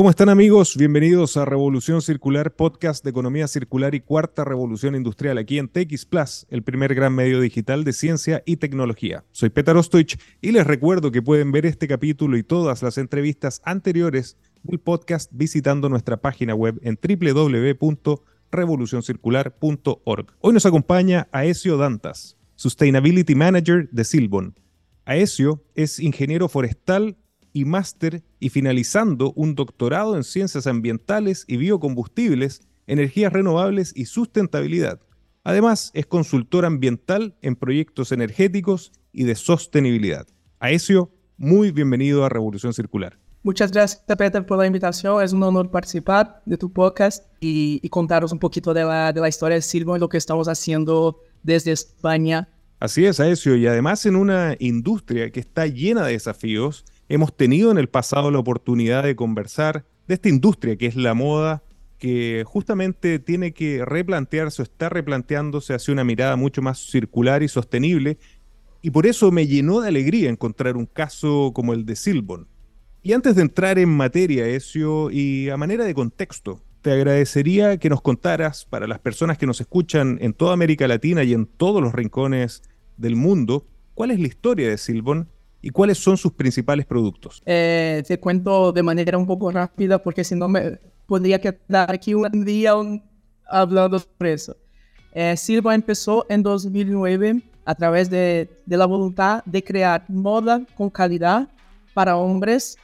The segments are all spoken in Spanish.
¿Cómo están amigos? Bienvenidos a Revolución Circular, podcast de economía circular y cuarta revolución industrial aquí en TX Plus, el primer gran medio digital de ciencia y tecnología. Soy Petar Ostoich y les recuerdo que pueden ver este capítulo y todas las entrevistas anteriores del podcast visitando nuestra página web en www.revolucioncircular.org. Hoy nos acompaña Aesio Dantas, Sustainability Manager de Silbon. Aesio es ingeniero forestal y máster y finalizando un doctorado en ciencias ambientales y biocombustibles, energías renovables y sustentabilidad. Además, es consultor ambiental en proyectos energéticos y de sostenibilidad. Aesio, muy bienvenido a Revolución Circular. Muchas gracias, Peter, por la invitación. Es un honor participar de tu podcast y, contaros un poquito de la, de la historia de Silvo y lo que estamos haciendo desde España. Así es, Aesio, y además en una industria que está llena de desafíos Hemos tenido en el pasado la oportunidad de conversar de esta industria que es la moda, que justamente tiene que replantearse o está replanteándose hacia una mirada mucho más circular y sostenible. Y por eso me llenó de alegría encontrar un caso como el de Silbon. Y antes de entrar en materia, Ezio, y a manera de contexto, te agradecería que nos contaras, para las personas que nos escuchan en toda América Latina y en todos los rincones del mundo, cuál es la historia de Silbon y cuáles son sus principales productos. Eh, te cuento de manera un poco rápida porque si no me podría quedar aquí un día hablando sobre eso. Eh, Silva empezó en 2009 a través de, de, la voluntad de crear moda con calidad para hombres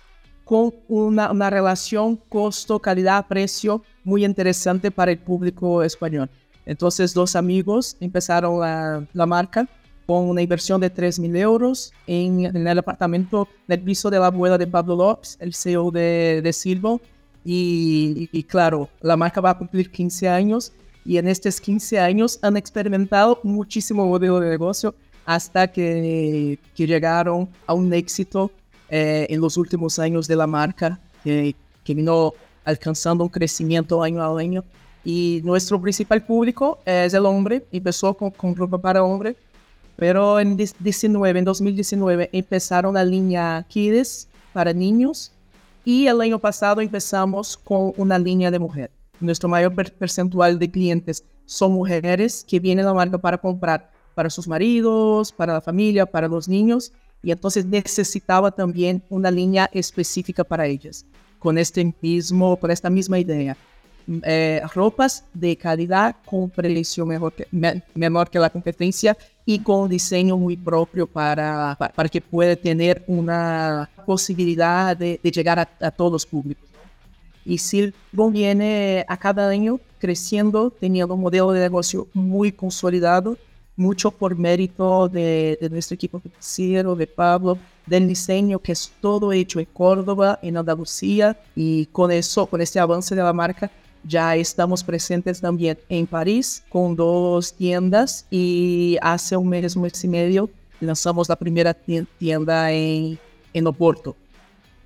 con una, una relación costo-calidad-precio muy interesante para el público español. Entonces dos amigos empezaron la, la marca con una inversión de 3 mil euros en, el apartamento del piso de la abuela de Pablo López, el CEO de, de Silvo. Y, claro, la marca va a cumplir 15 años y en estos 15 años han experimentado muchísimo modelo de negocio hasta que, que llegaron a un éxito eh, en los últimos años de la marca, que vino alcanzando un crecimiento año a año. Y nuestro principal público es el hombre, empezó con, con ropa para hombre, pero en 19, en 2019 empezaron la línea Kids para niños y el año pasado empezamos con una línea de mujer. Nuestro mayor percentual de clientes son mujeres que vienen a la marca para comprar para sus maridos, para la familia, para los niños y entonces necesitaba también una línea específica para ellas, con este mismo, con esta misma idea. Eh, ropas de calidad con precio mejor que, menor que la competencia y con diseño muy propio para, para, que pueda tener una posibilidad de, llegar a, todos los públicos. Y Silvo viene a cada año creciendo, teniendo un modelo de negocio muy consolidado, mucho por mérito de, de nuestro equipo financiero, de Pablo, del diseño que es todo hecho en Córdoba, en Andalucía, y con eso, con este avance de la marca, ya estamos presentes también en París con dos tiendas y hace un mes, un mes y medio lanzamos la primera tienda en, en Oporto.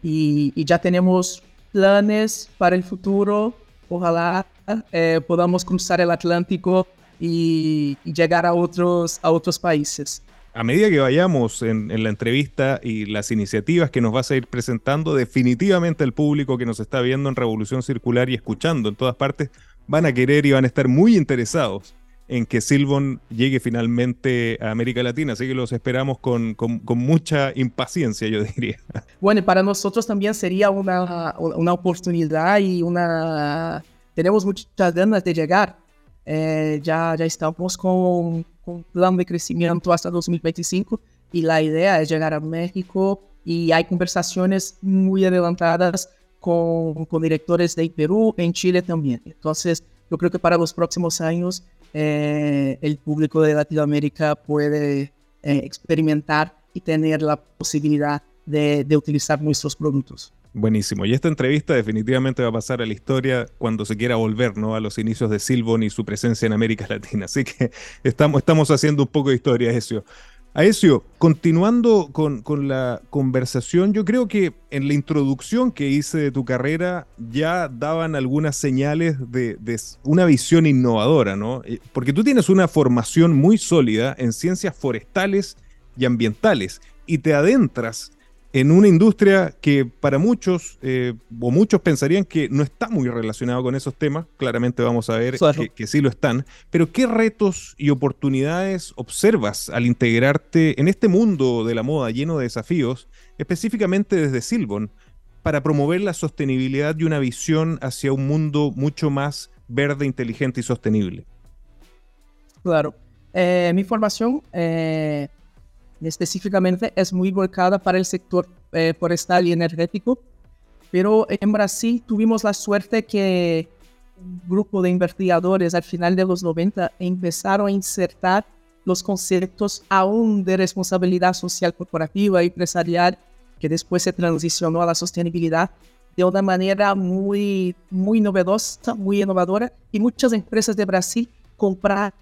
Y ya tenemos planes para el futuro. Ojalá eh, podamos cruzar el Atlántico y, y, llegar a otros, a otros países a medida que vayamos en, la entrevista y las iniciativas que nos vas a ir presentando, definitivamente el público que nos está viendo en Revolución Circular y escuchando en todas partes van a querer y van a estar muy interesados en que Silvon llegue finalmente a América Latina. Así que los esperamos con, mucha impaciencia, yo diría. Bueno, para nosotros también sería una, oportunidad y una... Tenemos muchas ganas de llegar. Eh, ya estamos con un plan de crecimiento hasta 2025 y la idea es llegar a México y hay conversaciones muy adelantadas con, con directores de Perú, en Chile también. Entonces, yo creo que para los próximos años eh, el público de Latinoamérica puede eh, experimentar y tener la posibilidad de, de utilizar nuestros productos. Buenísimo. Y esta entrevista definitivamente va a pasar a la historia cuando se quiera volver ¿no? a los inicios de Silvon y su presencia en América Latina. Así que estamos, estamos haciendo un poco de historia, Ezio. Aesio, continuando con, con, la conversación, yo creo que en la introducción que hice de tu carrera ya daban algunas señales de, de, una visión innovadora, ¿no? Eh, porque tú tienes una formación muy sólida en ciencias forestales y ambientales y te adentras en una industria que para muchos, eh, o muchos pensarían que no está muy relacionado con esos temas, claramente vamos a ver que, sí lo están, pero ¿qué retos y oportunidades observas al integrarte en este mundo de la moda lleno de desafíos, específicamente desde Silbon, para promover la sostenibilidad y una visión hacia un mundo mucho más verde, inteligente y sostenible? Claro. Eh, mi formación eh, específicamente es muy volcada para el sector eh, forestal y energético, pero en Brasil tuvimos la suerte que un grupo de investigadores al final de los 90 empezaron a insertar los conceptos aún de responsabilidad social corporativa y empresarial, que después se transicionó a la sostenibilidad de una manera muy, muy novedosa, muy innovadora, y muchas empresas de Brasil compraron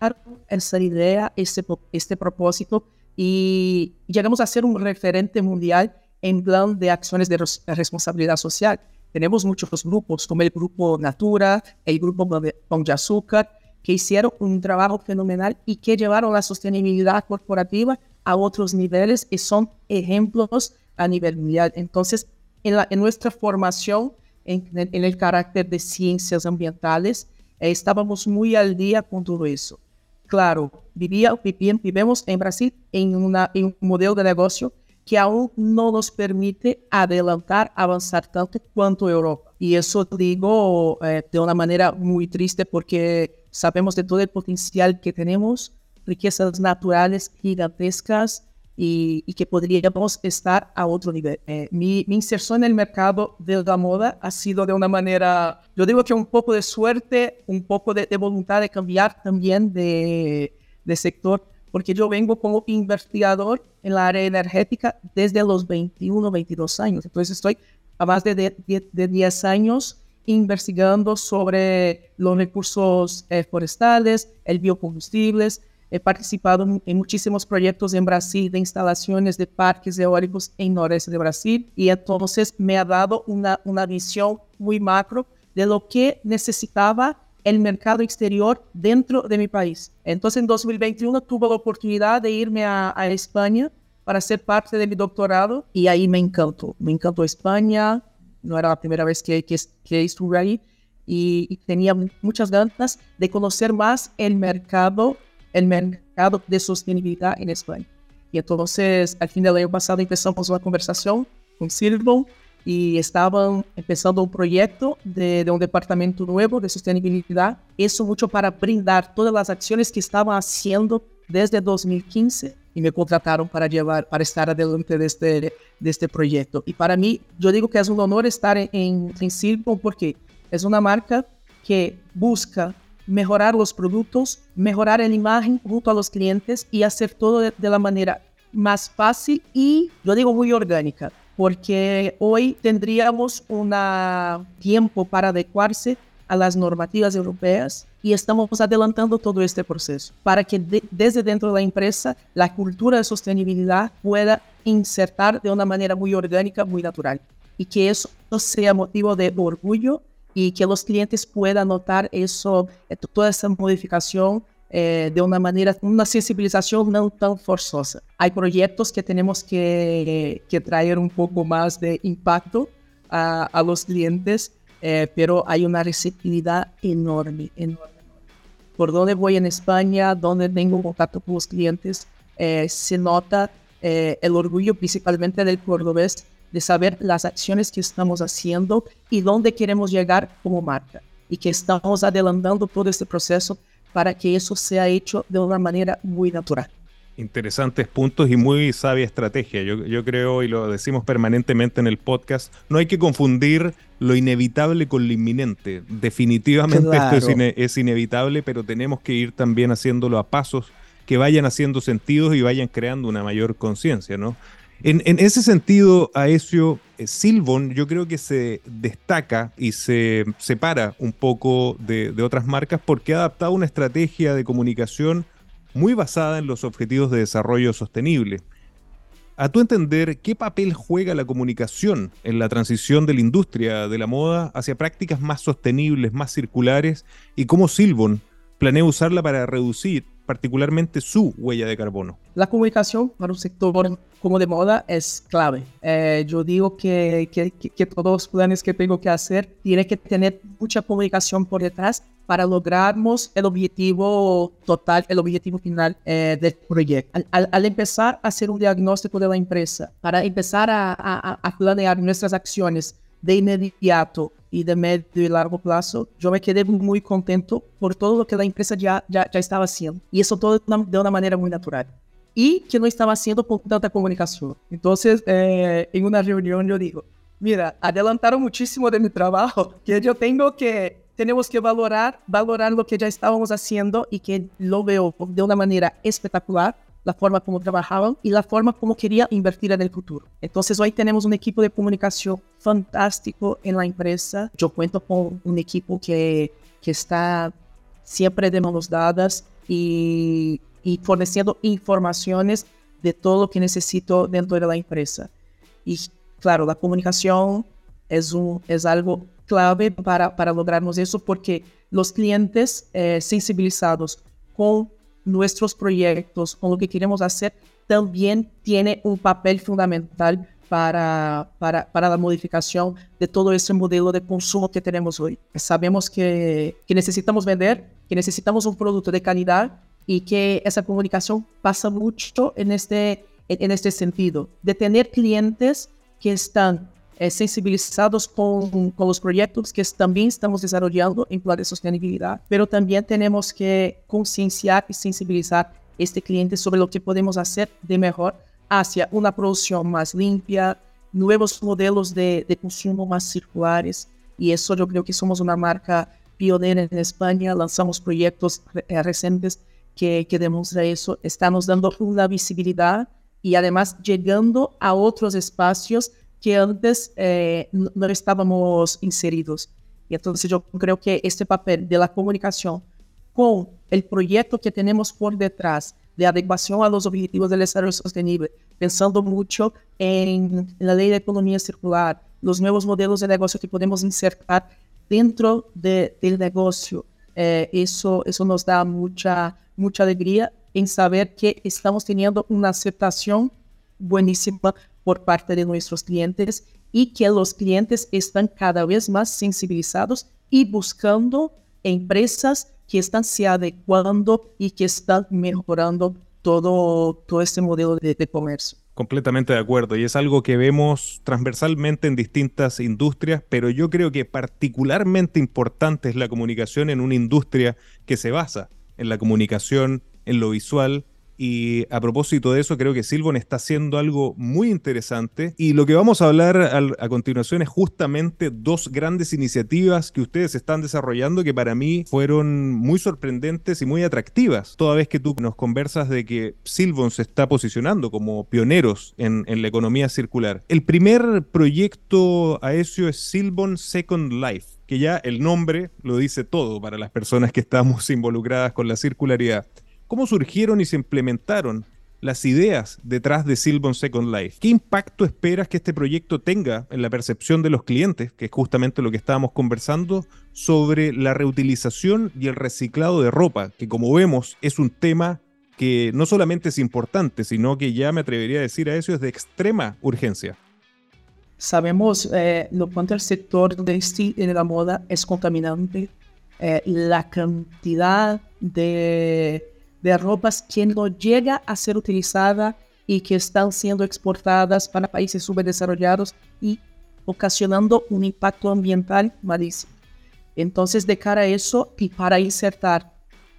esa idea, este, este propósito, y llegamos a ser un referente mundial en plan de acciones de responsabilidad social. Tenemos muchos grupos, como el Grupo Natura, el Grupo Pão de Azúcar, que hicieron un trabajo fenomenal y que llevaron la sostenibilidad corporativa a otros niveles y son ejemplos a nivel mundial. Entonces, en, en nuestra formación, en, en, el carácter de ciencias ambientales, eh, estábamos muy al día con todo eso. Claro, vivía, vivimos en Brasil en, un modelo de negocio que aún no nos permite adelantar, avanzar tanto quanto Europa. Y eso digo eh, de una manera muy triste porque sabemos de todo el potencial que tenemos, riquezas naturales gigantescas y, y que podríamos estar a otro nivel. Eh, mi, mi, inserción en el mercado de la moda ha sido de una manera, yo digo que un poco de suerte, un poco de, de voluntad de cambiar también de, de sector porque yo vengo como investigador en la área energética desde los 21, 22 años. Entonces estoy a más de, de, 10 años investigando sobre los recursos eh, forestales, el biocombustibles. He participado en muchísimos proyectos en Brasil de instalaciones de parques eólicos en noreste de Brasil y entonces me ha dado una, una visión muy macro de lo que necesitaba el mercado exterior dentro de mi país. Entonces en 2021 tuve la oportunidad de irme a, España para ser parte de mi doctorado y ahí me encantó. Me encantó España, no era la primera vez que, que, estuve ahí y, tenía muchas ganas de conocer más el mercado, el mercado de sostenibilidad en España. Y entonces al fin del año pasado empezamos una conversación con Silvio y estaban empezando un proyecto de, de, un departamento nuevo de sostenibilidad. Eso mucho para brindar todas las acciones que estaban haciendo desde 2015 y me contrataron para llevar, para estar adelante de este, de este proyecto. Y para mí, yo digo que es un honor estar en, en, porque es una marca que busca mejorar los productos, mejorar la imagen junto a los clientes y hacer todo de, la manera más fácil y, yo digo, muy orgánica porque hoy tendríamos un tiempo para adecuarse a las normativas europeas y estamos adelantando todo este proceso para que desde dentro de la empresa la cultura de sostenibilidad pueda insertar de una manera muy orgánica, muy natural y que eso sea motivo de orgullo y que los clientes puedan notar eso, eh, toda esa modificación eh, de una manera, una sensibilización no tan forzosa. Hay proyectos que tenemos que, que traer un poco más de impacto a, a los clientes, eh, pero hay una receptividad enorme, enorme. Por donde voy en España, donde tengo contacto con los clientes, eh, se nota el orgullo principalmente del cordobés de saber las acciones que estamos haciendo y dónde queremos llegar como marca y que estamos adelantando todo este proceso para que eso sea hecho de una manera muy natural. Interesantes puntos y muy sabia estrategia. Yo, creo, y lo decimos permanentemente en el podcast, no hay que confundir lo inevitable con lo inminente. Definitivamente esto es, inevitable, pero tenemos que ir también haciéndolo a pasos que vayan haciendo sentido y vayan creando una mayor conciencia, ¿no? En, ese sentido, Aesio, eh, Silvon yo creo que se destaca y se separa un poco de, otras marcas porque ha adaptado una estrategia de comunicación muy basada en los objetivos de desarrollo sostenible. A tu entender, ¿qué papel juega la comunicación en la transición de la industria de la moda hacia prácticas más sostenibles, más circulares? ¿Y cómo Silvon planea usarla para reducir particularmente su huella de carbono? La comunicación para un sector como de moda es clave. Eh, yo digo que, que, que, todos los planes que tengo que hacer tienen que tener mucha comunicación por detrás para lograrmos el objetivo total, el objetivo final eh, del proyecto. Al, al, empezar a hacer un diagnóstico de la empresa, para empezar a, a, a planear nuestras acciones de inmediato y de medio y largo plazo, yo me quedé muy contento por todo lo que la empresa ya, ya, ya estaba haciendo. Y eso todo de una manera muy natural. Y que no estaba haciendo con tanta comunicación. Entonces, eh, en una reunión yo digo, mira, adelantaron muchísimo de mi trabajo, que yo tengo que, tenemos que valorar, valorar lo que ya estábamos haciendo y que lo veo de una manera espectacular la forma como trabajaban y la forma como quería invertir en el futuro. Entonces hoy tenemos un equipo de comunicación fantástico en la empresa. Yo cuento con un equipo que, que está siempre de manos dadas y, y forneciendo informaciones de todo lo que necesito dentro de la empresa. Y claro, la comunicación es, un, es algo clave para, para lograrnos eso porque los clientes eh, sensibilizados con nuestros proyectos, con lo que queremos hacer, también tiene un papel fundamental para, para, para, la modificación de todo ese modelo de consumo que tenemos hoy. Sabemos que, que, necesitamos vender, que necesitamos un producto de calidad y que esa comunicación pasa mucho en este, en este sentido, de tener clientes que están eh, sensibilizados con, con, los proyectos que también estamos desarrollando en plan de sostenibilidad, pero también tenemos que concienciar y sensibilizar este cliente sobre lo que podemos hacer de mejor hacia una producción más limpia, nuevos modelos de, de consumo más circulares. Y eso yo creo que somos una marca pionera en España, lanzamos proyectos eh, recientes que, que demuestra eso, estamos dando una visibilidad y además llegando a otros espacios que antes eh, no estábamos inseridos. Y entonces yo creo que este papel de la comunicación con el proyecto que tenemos por detrás de adecuación a los objetivos del desarrollo sostenible, pensando mucho en la ley de economía circular, los nuevos modelos de negocio que podemos insertar dentro de, del negocio, eh, eso, eso nos da mucha, mucha alegría en saber que estamos teniendo una aceptación buenísima por parte de nuestros clientes y que los clientes están cada vez más sensibilizados y buscando empresas que están se adecuando y que están mejorando todo, todo este modelo de, de comercio. Completamente de acuerdo, y es algo que vemos transversalmente en distintas industrias, pero yo creo que particularmente importante es la comunicación en una industria que se basa en la comunicación, en lo visual, y a propósito de eso, creo que Silvon está haciendo algo muy interesante. Y lo que vamos a hablar a continuación es justamente dos grandes iniciativas que ustedes están desarrollando que para mí fueron muy sorprendentes y muy atractivas. Toda vez que tú nos conversas de que Silvon se está posicionando como pioneros en, la economía circular. El primer proyecto a eso es Silvon Second Life que ya el nombre lo dice todo para las personas que estamos involucradas con la circularidad. ¿Cómo surgieron y se implementaron las ideas detrás de Silbon Second Life? ¿Qué impacto esperas que este proyecto tenga en la percepción de los clientes, que es justamente lo que estábamos conversando, sobre la reutilización y el reciclado de ropa, que como vemos es un tema que no solamente es importante, sino que ya me atrevería a decir a eso es de extrema urgencia? Sabemos eh, lo cuanto el sector de, de la moda es contaminante, eh, la cantidad de de ropas que no llega a ser utilizada y que están siendo exportadas para países subdesarrollados y ocasionando un impacto ambiental malísimo. Entonces, de cara a eso y para insertar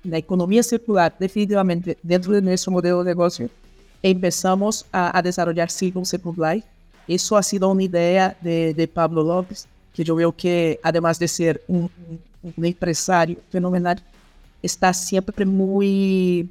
la economía circular definitivamente dentro de nuestro modelo de negocio, empezamos a, desarrollar Circle Second Life. Eso ha sido una idea de, Pablo López, que yo veo que además de ser un empresario fenomenal, está siempre muy,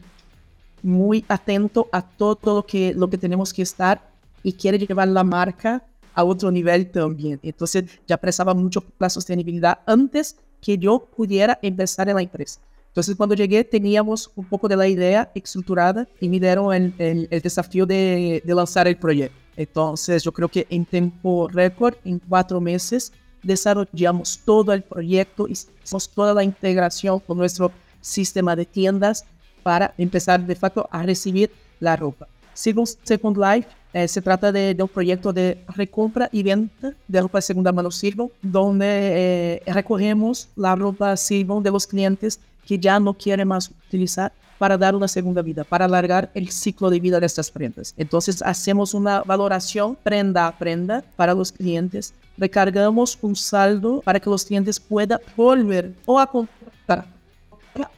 muy atento a todo lo que, lo que tenemos que estar y quiere llevar la marca a otro nivel también. Entonces ya prestaba mucho la sostenibilidad antes que yo pudiera empezar en la empresa. Entonces cuando llegué teníamos un poco de la idea estructurada y me dieron el, el, desafío de, de lanzar el proyecto. Entonces yo creo que en tiempo récord, en cuatro meses, desarrollamos todo el proyecto, hicimos toda la integración con nuestro sistema de tiendas para empezar de facto a recibir la ropa. Second Life eh, se trata de, un proyecto de recompra y venta de ropa de segunda mano Silvon, donde eh, recogemos la ropa Silvon de los clientes que ya no quieren más utilizar para dar una segunda vida, para alargar el ciclo de vida de estas prendas. Entonces hacemos una valoración prenda a prenda para los clientes, recargamos un saldo para que los clientes puedan volver o a comprar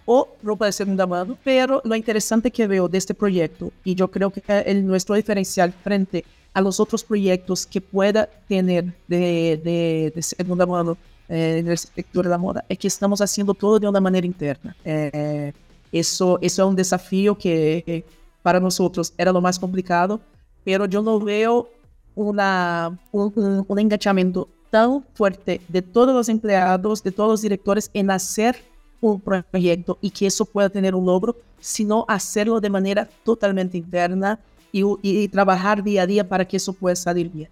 o ropa de segunda mano, pero lo interesante que veo de este proyecto, y yo creo que el, nuestro diferencial frente a los otros proyectos que pueda tener de, de, segunda mano eh, en el sector de la moda, es que estamos haciendo todo de una manera interna. Eh, eso, eso es un desafío que para nosotros era lo más complicado, pero yo no veo una, un, un, un enganchamiento tan fuerte de todos los empleados, de todos los directores en hacer un proyecto y que eso pueda tener un logro, sino hacerlo de manera totalmente interna y, trabajar día a día para que eso pueda salir bien.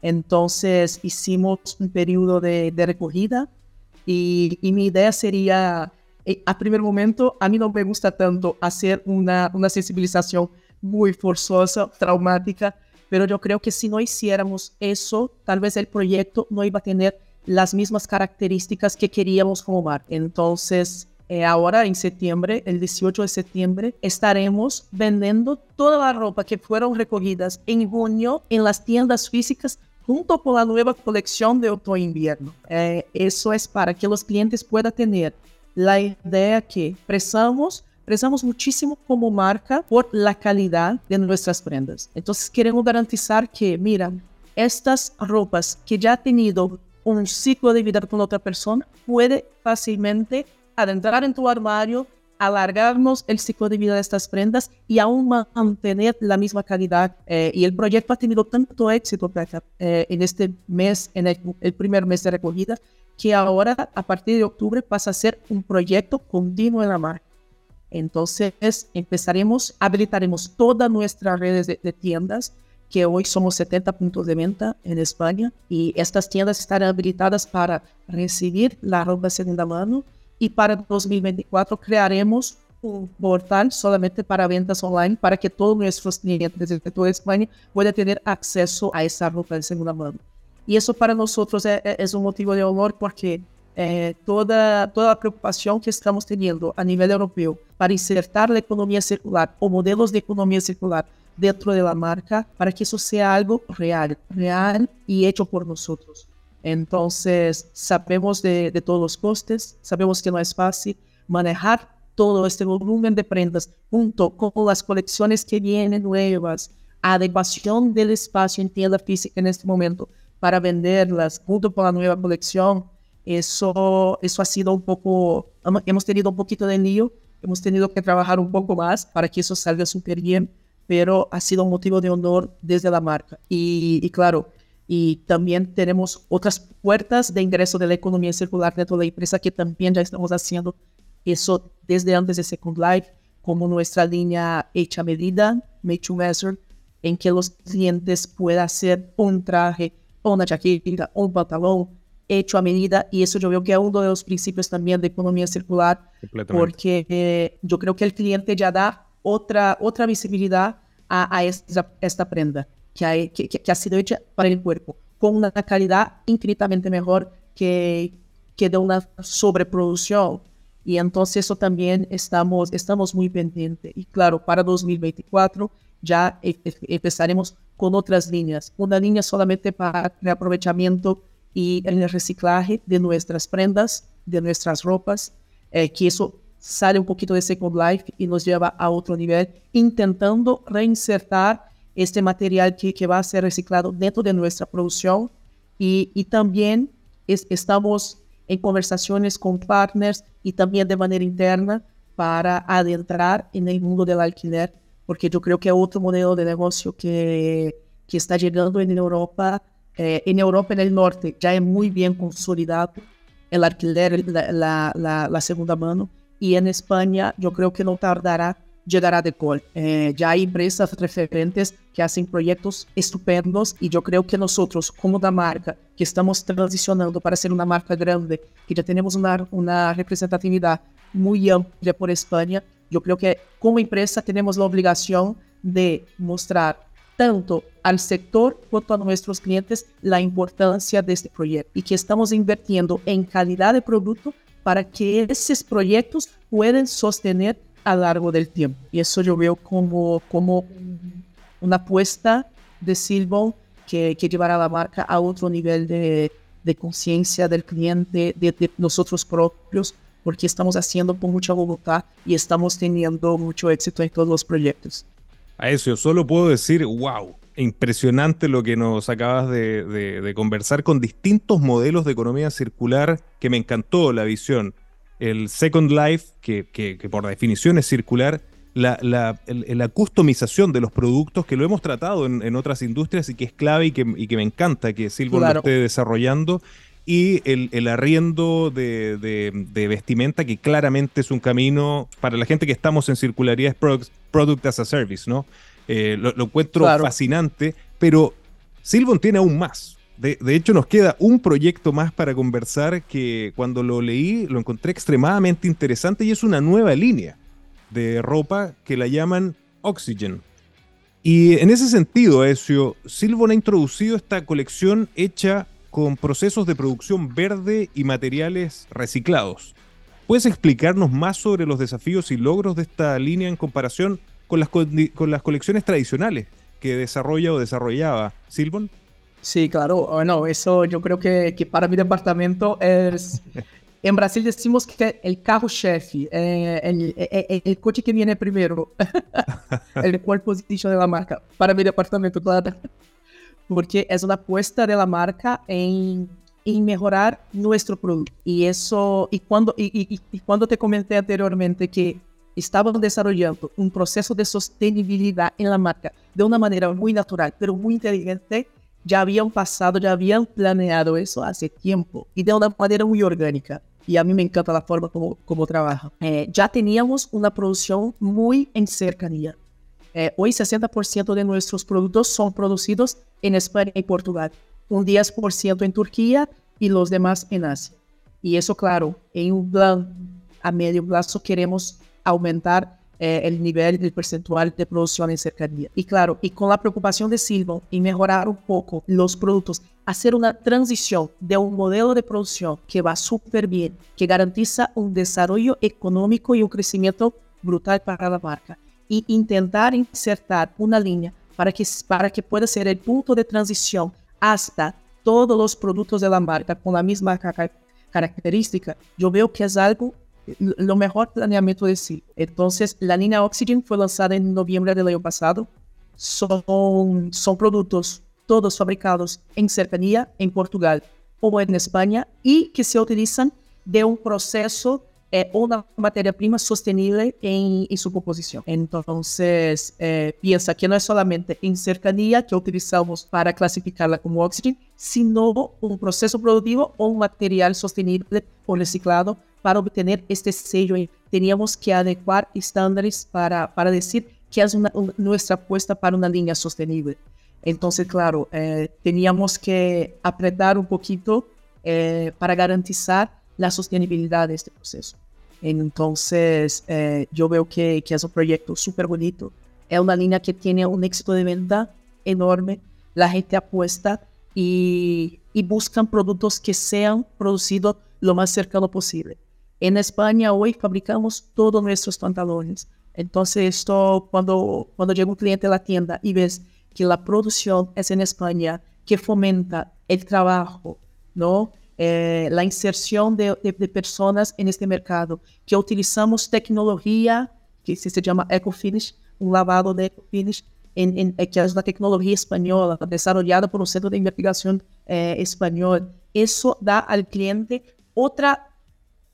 Entonces hicimos un periodo de, recogida y, mi idea sería, eh, a primer momento, a mí no me gusta tanto hacer una, una sensibilización muy forzosa, traumática, pero yo creo que si no hiciéramos eso, tal vez el proyecto no iba a tener las mismas características que queríamos como marca. Entonces, eh, ahora en septiembre, el 18 de septiembre, estaremos vendiendo toda la ropa que fueron recogidas en junio en las tiendas físicas junto con la nueva colección de otoño-invierno. Eh, eso es para que los clientes puedan tener la idea que prezamos prezamos muchísimo como marca por la calidad de nuestras prendas. Entonces queremos garantizar que, mira, estas ropas que ya ha tenido un ciclo de vida con otra persona, puede fácilmente adentrar en tu armario, alargarnos el ciclo de vida de estas prendas y aún mantener la misma calidad. Eh, y el proyecto ha tenido tanto éxito eh, en este mes, en el, primer mes de recogida, que ahora, a partir de octubre, pasa a ser un proyecto continuo en la marca. Entonces, empezaremos, habilitaremos todas nuestras redes de tiendas que hoy somos 70 puntos de venta en España y estas tiendas estarán habilitadas para recibir la ropa de segunda mano y para 2024 crearemos un portal solamente para ventas online para que todos nuestros clientes de toda España puedan tener acceso a esa ropa de segunda mano. Y eso para nosotros es, un motivo de honor porque eh, toda, toda la preocupación que estamos teniendo a nivel europeo para insertar la economía circular o modelos de economía circular dentro de la marca para que eso sea algo real, real y hecho por nosotros. Entonces, sabemos de, todos los costes, sabemos que no es fácil manejar todo este volumen de prendas junto con las colecciones que vienen nuevas, adecuación del espacio en tienda física en este momento para venderlas junto con la nueva colección. Eso, eso ha sido un poco, hemos tenido un poquito de lío, hemos tenido que trabajar un poco más para que eso salga súper bien pero ha sido un motivo de honor desde la marca. Y, claro, y también tenemos otras puertas de ingreso de la economía circular dentro de la empresa que también ya estamos haciendo eso desde antes de Second Life, como nuestra línea hecha a medida, made to measure, en que los clientes puedan hacer un traje, una chaqueta, un pantalón hecho a medida. Y eso yo veo que es uno de los principios también de economía circular, porque eh, yo creo que el cliente ya da otra, otra visibilidad a, a esta, esta, prenda que ha, que, que ha, sido hecha para el cuerpo, con una calidad infinitamente mejor que, que de una sobreproducción. Y entonces eso también estamos, estamos muy pendientes. Y claro, para 2024 ya e, e, empezaremos con otras líneas. Una línea solamente para el aprovechamiento y el reciclaje de nuestras prendas, de nuestras ropas, eh, que eso sale un poquito de Second Life y nos lleva a otro nivel, intentando reinsertar este material que, que va a ser reciclado dentro de nuestra producción y, y también es, estamos en conversaciones con partners y también de manera interna para adentrar en el mundo del alquiler, porque yo creo que otro modelo de negocio que, que está llegando en Europa. Eh, en Europa, en el norte, ya es muy bien consolidado el alquiler, la, la, la segunda mano, y en España yo creo que no tardará llegará de gol. Eh, ya hay empresas referentes que hacen proyectos estupendos y yo creo que nosotros, como la marca, que estamos transicionando para ser una marca grande, que ya tenemos una, una representatividad muy amplia por España, Yo creo que como empresa tenemos la obligación de mostrar tanto al sector quanto a nuestros clientes la importancia de este proyecto y que estamos invirtiendo en calidad de producto para que esos proyectos puedan sostener a largo del tiempo. Y eso yo veo como, como una apuesta de Silvo que, que llevará a la marca a otro nivel de, de conciencia del cliente, de, de, nosotros propios, porque estamos haciendo con mucha voluntad y estamos teniendo mucho éxito en todos los proyectos. A eso yo solo puedo decir, wow, impresionante lo que nos acabas de, de, conversar con distintos modelos de economía circular, que me encantó la visión. El Second Life, que, que, que por definición es circular, la, la, la, customización de los productos, que lo hemos tratado en, en, otras industrias y que es clave y que, y que me encanta que Silvo claro. lo esté desarrollando, y el, el arriendo de, de, de, vestimenta, que claramente es un camino para la gente que estamos en circularidad, es product, product as a service, ¿no? Eh, lo, lo, encuentro claro. fascinante, pero Silvon tiene aún más. De, de, hecho, nos queda un proyecto más para conversar que cuando lo leí lo encontré extremadamente interesante y es una nueva línea de ropa que la llaman Oxygen. Y en ese sentido, Ezio, Silvon ha introducido esta colección hecha con procesos de producción verde y materiales reciclados. ¿Puedes explicarnos más sobre los desafíos y logros de esta línea en comparación con las, con las colecciones tradicionales que desarrolla o desarrollaba Silvon? Sí, claro. Bueno, eso yo creo que, que para mi departamento es En Brasil decimos que el carro-chefe, eh, el, el, el, coche que viene primero, el cual position de la marca, para mi departamento, claro. Porque es una apuesta de la marca en, en mejorar nuestro producto. Y eso, y cuando, y, y, y cuando te comenté anteriormente que estaban desarrollando un proceso de sostenibilidad en la marca de una manera muy natural, pero muy inteligente, ya habían pasado, ya habían planeado eso hace tiempo y de una manera muy orgánica. Y a mí me encanta la forma como, como trabaja. Eh, ya teníamos una producción muy en cercanía. Eh, hoy 60% de nuestros productos son producidos en España y Portugal, un 10% en Turquía y los demás en Asia. Y eso, claro, en un plan a medio plazo queremos aumentar eh, el nivel del percentual de producción en cercanía. Y claro, y con la preocupación de Silva en mejorar un poco los productos, hacer una transición de un modelo de producción que va súper bien, que garantiza un desarrollo económico y un crecimiento brutal para la marca. Y intentar insertar una línea para que, para que pueda ser el punto de transición hasta todos los productos de la marca con la misma característica, yo veo que es algo lo mejor planeamiento de sí. Entonces, la línea Oxygen fue lanzada en noviembre del año pasado. Son, son productos todos fabricados en cercanía, en Portugal o en España, y que se utilizan de un proceso eh, una materia prima sostenible en, en su composición. Entonces, eh, piensa que no es solamente en cercanía que utilizamos para clasificarla como oxígeno, sino un proceso productivo o un material sostenible o reciclado para obtener este sello. Teníamos que adecuar estándares para, para decir que es una, nuestra apuesta para una línea sostenible. Entonces, claro, eh, teníamos que apretar un poquito eh, para garantizar la sostenibilidad de este proceso. Entonces, eh, yo veo que, es un proyecto súper bonito. Es una línea que tiene un éxito de venta enorme. La gente apuesta y, y buscan productos que sean producidos lo más cercano posible. En España hoy fabricamos todos nuestros pantalones. Entonces, esto, cuando, cuando llega un cliente a la tienda y ves que la producción es en España, que fomenta el trabajo, ¿no? Eh, la inserción de, personas en este mercado, que utilizamos tecnología, que se llama EcoFinish, un lavado de EcoFinish, en, en, que es una tecnología española, desarrollada por un centro de investigación eh, español. Eso da al cliente otra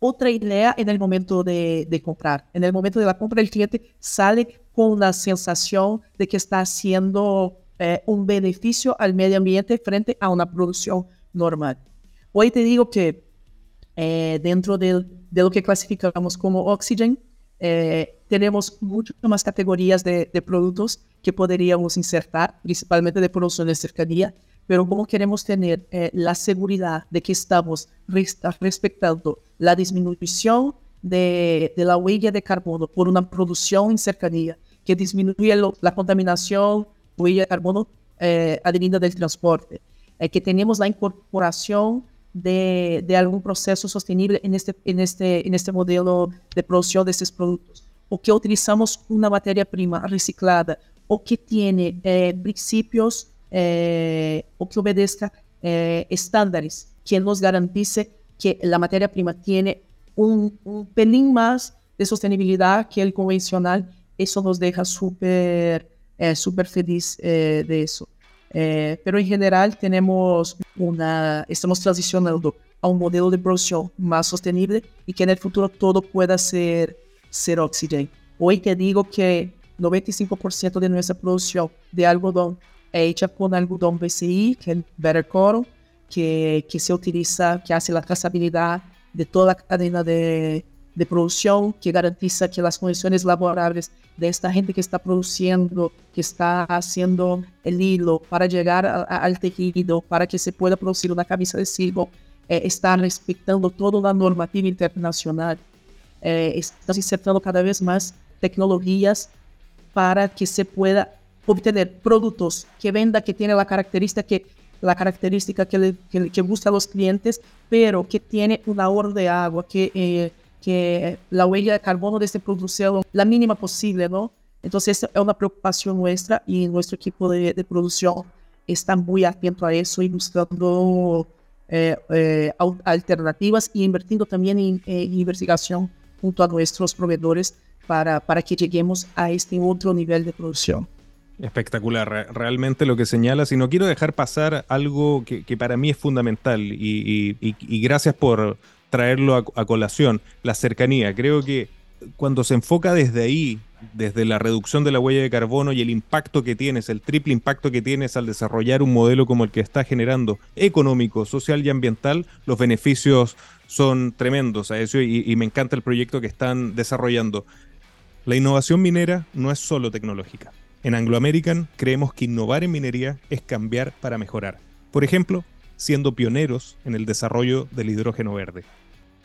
otra idea en el momento de, comprar. En el momento de la compra, el cliente sale con la sensación de que está haciendo eh, un beneficio al medio ambiente frente a una producción normal. Hoy te digo que eh, dentro de, de, lo que clasificamos como Oxygen, eh, tenemos muchas más categorías de, de, productos que podríamos insertar, principalmente de producción de cercanía, pero como queremos tener eh, la seguridad de que estamos respetando la disminución de, la huella de carbono por una producción en cercanía que disminuye la contaminación, huella de carbono eh, adherida del transporte, eh, que tenemos la incorporación de, algún proceso sostenible en este, en, este, en este modelo de producción de estos productos, o que utilizamos una materia prima reciclada, o que tiene eh, principios o que obedezca estándares que nos garantice que la materia prima tiene un, pelín más de sostenibilidad que el convencional, eso nos deja súper eh, super feliz eh, de eso. Eh, pero en general tenemos una, estamos transicionando a un modelo de producción más sostenible y que en el futuro todo pueda ser, ser oxígeno. Hoy te digo que 95% de nuestra producción de algodón es hecha con algodón BCI, que es Better Cotton, que, que se utiliza, que hace la trazabilidad de toda la cadena de, de producción, que garantiza que las condiciones laborables de esta gente que está produciendo, que está haciendo el hilo para llegar al tejido, para que se pueda producir una camisa de silbo, eh, está respetando toda la normativa internacional. Eh, está insertando cada vez más tecnologías para que se pueda obtener productos que venda, que tiene la característica que la característica que, le, que, busca a los clientes, pero que tiene un ahorro de agua, que, eh, que la huella de carbono de producto sea la mínima posible, ¿no? Entonces, es una preocupación nuestra y nuestro equipo de, de producción está muy atento a eso y buscando eh, eh, alternativas y invirtiendo también en, en, investigación junto a nuestros proveedores para, para que lleguemos a este otro nivel de producción. Espectacular, realmente lo que señalas. Y no quiero dejar pasar algo que, para mí es fundamental y, gracias por traerlo a, colación, la cercanía. Creo que cuando se enfoca desde ahí, desde la reducción de la huella de carbono y el impacto que tienes, el triple impacto que tienes al desarrollar un modelo como el que está generando, económico, social y ambiental, los beneficios son tremendos a eso y, y me encanta el proyecto que están desarrollando. La innovación minera no es solo tecnológica en Anglo American creemos que innovar en minería es cambiar para mejorar. Por ejemplo, siendo pioneros en el desarrollo del hidrógeno verde.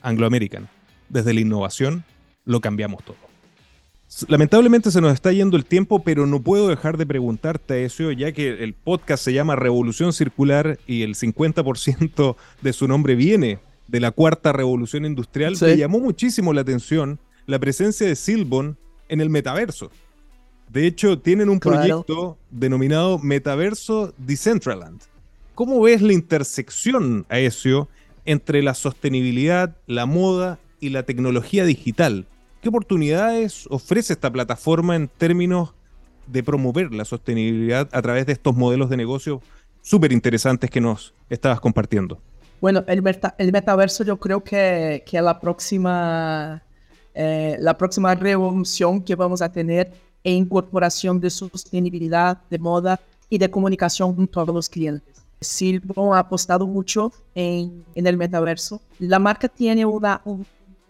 Anglo American, desde la innovación, lo cambiamos todo. Lamentablemente se nos está yendo el tiempo, pero no puedo dejar de preguntarte eso, ya que el podcast se llama Revolución Circular y el 50% de su nombre viene de la cuarta revolución industrial. Me llamó muchísimo la atención la presencia de Silbon en el metaverso. De hecho, tienen un proyecto denominado Metaverso Decentraland. ¿Cómo ves la intersección, Aesio, entre la sostenibilidad, la moda y la tecnología digital? ¿Qué oportunidades ofrece esta plataforma en términos de promover la sostenibilidad a través de estos modelos de negocio súper interesantes que nos estabas compartiendo? Bueno, el, metaverso yo creo que, que la próxima, eh, la próxima revolución que vamos a tener e incorporación de sostenibilidad, de moda y de comunicación junto a los clientes. Silvo ha apostado mucho en, en el metaverso. La marca tiene una, un,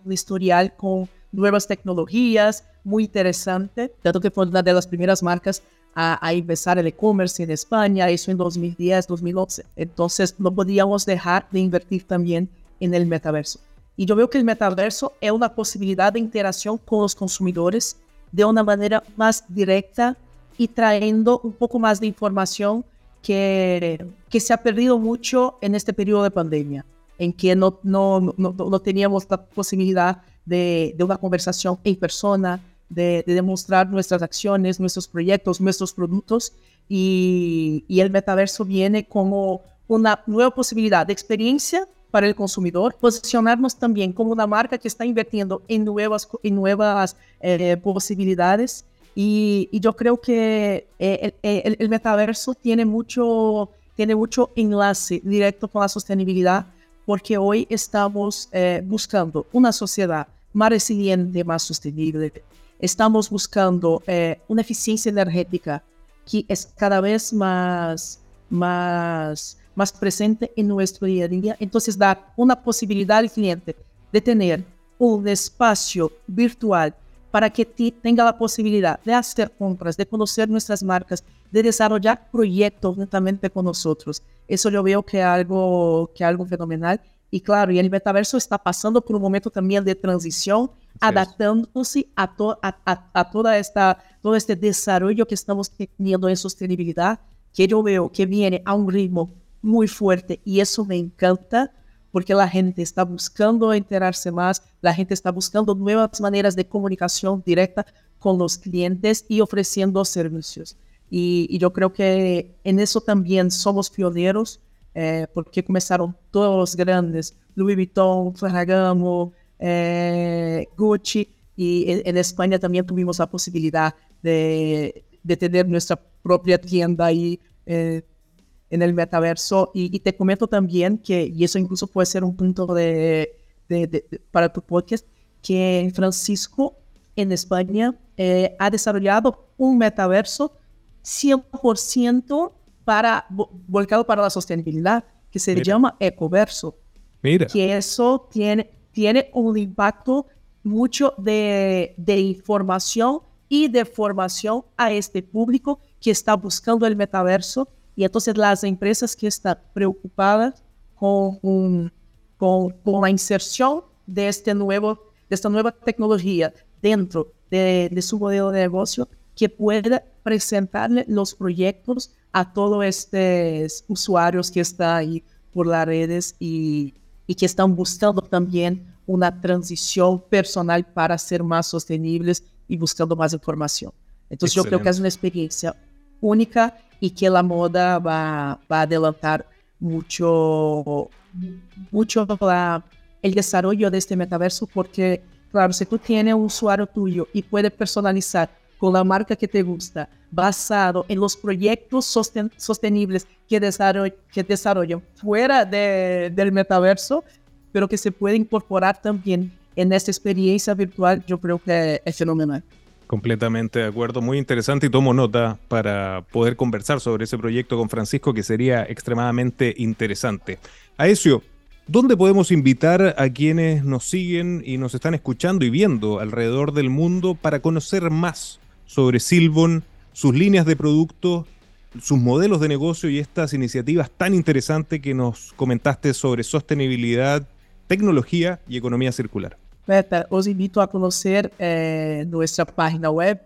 historial con nuevas tecnologías muy interesante, tanto que fue una de las primeras marcas a, a empezar el e-commerce en España, eso en 2010, 2011. Entonces no podíamos dejar de invertir también en el metaverso. Y yo veo que el metaverso es una posibilidad de interacción con los consumidores de una manera más directa y trayendo un poco más de información que, que se ha perdido mucho en este periodo de pandemia, en que no, no, no, teníamos la posibilidad de, de, una conversación en persona, de, de, demostrar nuestras acciones, nuestros proyectos, nuestros productos, y, y el metaverso viene como una nueva posibilidad de experiencia para el consumidor, posicionarnos también como una marca que está invirtiendo en nuevas, en nuevas eh, posibilidades. Y, yo creo que eh, el, metaverso tiene mucho, tiene mucho enlace directo con la sostenibilidad, porque hoy estamos eh, buscando una sociedad más resiliente, más sostenible. Estamos buscando una eficiencia energética que es cada vez más, más más presente en nuestro día a día. Entonces, dar una posibilidad al cliente de tener un espacio virtual para que tenga la posibilidad de hacer compras, de conocer nuestras marcas, de desarrollar proyectos netamente con nosotros. Eso yo veo que es algo, que algo fenomenal. Y claro, y el metaverso está pasando por un momento también de transición, adaptándose a, a, a, toda esta, todo este desarrollo que estamos teniendo en sostenibilidad, que yo veo que viene a un ritmo muy fuerte y eso me encanta porque la gente está buscando enterarse más, la gente está buscando nuevas maneras de comunicación directa con los clientes y ofreciendo servicios. Y, yo creo que en eso también somos pioneros, eh, porque comenzaron todos los grandes, Louis Vuitton, Ferragamo, eh, Gucci, y en, España también tuvimos la posibilidad de, de tener nuestra propia tienda ahí eh, en el metaverso. Y, te comento también que, y eso incluso puede ser un punto de, para tu podcast, que Francisco en España eh, ha desarrollado un metaverso 100% para, volcado para la sostenibilidad, que se llama Ecoverso. Mira. Que eso tiene, tiene un impacto mucho de, de información y de formación a este público que está buscando el metaverso y entonces las empresas que están preocupadas con, con, con la inserción de, este nuevo, de esta nueva tecnología dentro de, de, su modelo de negocio, que pueda presentarle los proyectos a todos estos usuarios que están ahí por las redes y, y que están buscando también una transición personal para ser más sostenibles y buscando más información. Entonces Excelente. yo creo que es una experiencia única y que la moda va, va a adelantar mucho, mucho la, el desarrollo de este metaverso porque, claro, si tú tienes un usuario tuyo y puedes personalizar con la marca que te gusta, basado en los proyectos sosten sostenibles que, desarroll que desarrollan fuera de, del metaverso, pero que se puede incorporar también en esta experiencia virtual, yo creo que es fenomenal. Completamente de acuerdo, muy interesante y tomo nota para poder conversar sobre ese proyecto con Francisco que sería extremadamente interesante. Aesio, ¿dónde podemos invitar a quienes nos siguen y nos están escuchando y viendo alrededor del mundo para conocer más sobre Silbon, sus líneas de producto, sus modelos de negocio y estas iniciativas tan interesantes que nos comentaste sobre sostenibilidad, tecnología y economía circular? Beta, os invito a conocer eh, nuestra página web,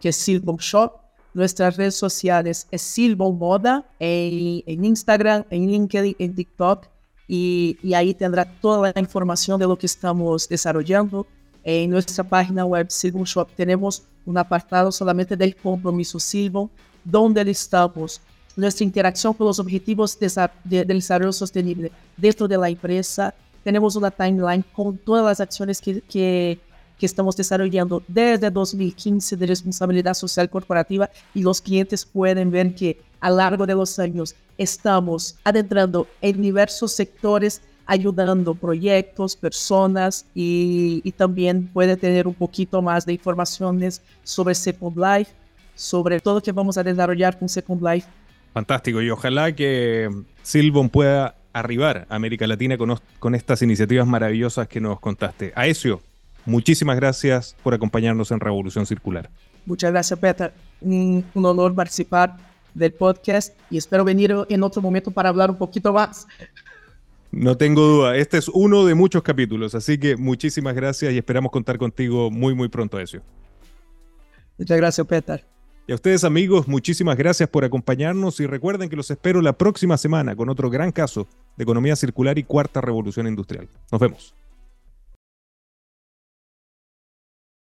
que es Silbon Shop. Nuestras redes sociales es Silbon Moda en, en, Instagram, en LinkedIn, en TikTok. Y, y, ahí tendrá toda la información de lo que estamos desarrollando. En nuestra página web Silbon Shop tenemos un apartado solamente del compromiso Silbon, donde listamos nuestra interacción con los objetivos de, de, del desarrollo sostenible dentro de la empresa, tenemos una timeline con todas las acciones que, que, que, estamos desarrollando desde 2015 de responsabilidad social corporativa y los clientes pueden ver que a lo largo de los años estamos adentrando en diversos sectores ayudando proyectos, personas y, y, también puede tener un poquito más de informaciones sobre Second Life, sobre todo lo que vamos a desarrollar con Second Life. Fantástico y ojalá que Silvon pueda arribar a América Latina con, con estas iniciativas maravillosas que nos contaste. Aesio, muchísimas gracias por acompañarnos en Revolución Circular. Muchas gracias, Peter. Un, un honor participar del podcast y espero venir en otro momento para hablar un poquito más. No tengo duda, este es uno de muchos capítulos, así que muchísimas gracias y esperamos contar contigo muy, muy pronto, Aesio. Muchas gracias, Peter. Y a ustedes amigos, muchísimas gracias por acompañarnos y recuerden que los espero la próxima semana con otro gran caso de economía circular y cuarta revolución industrial. Nos vemos.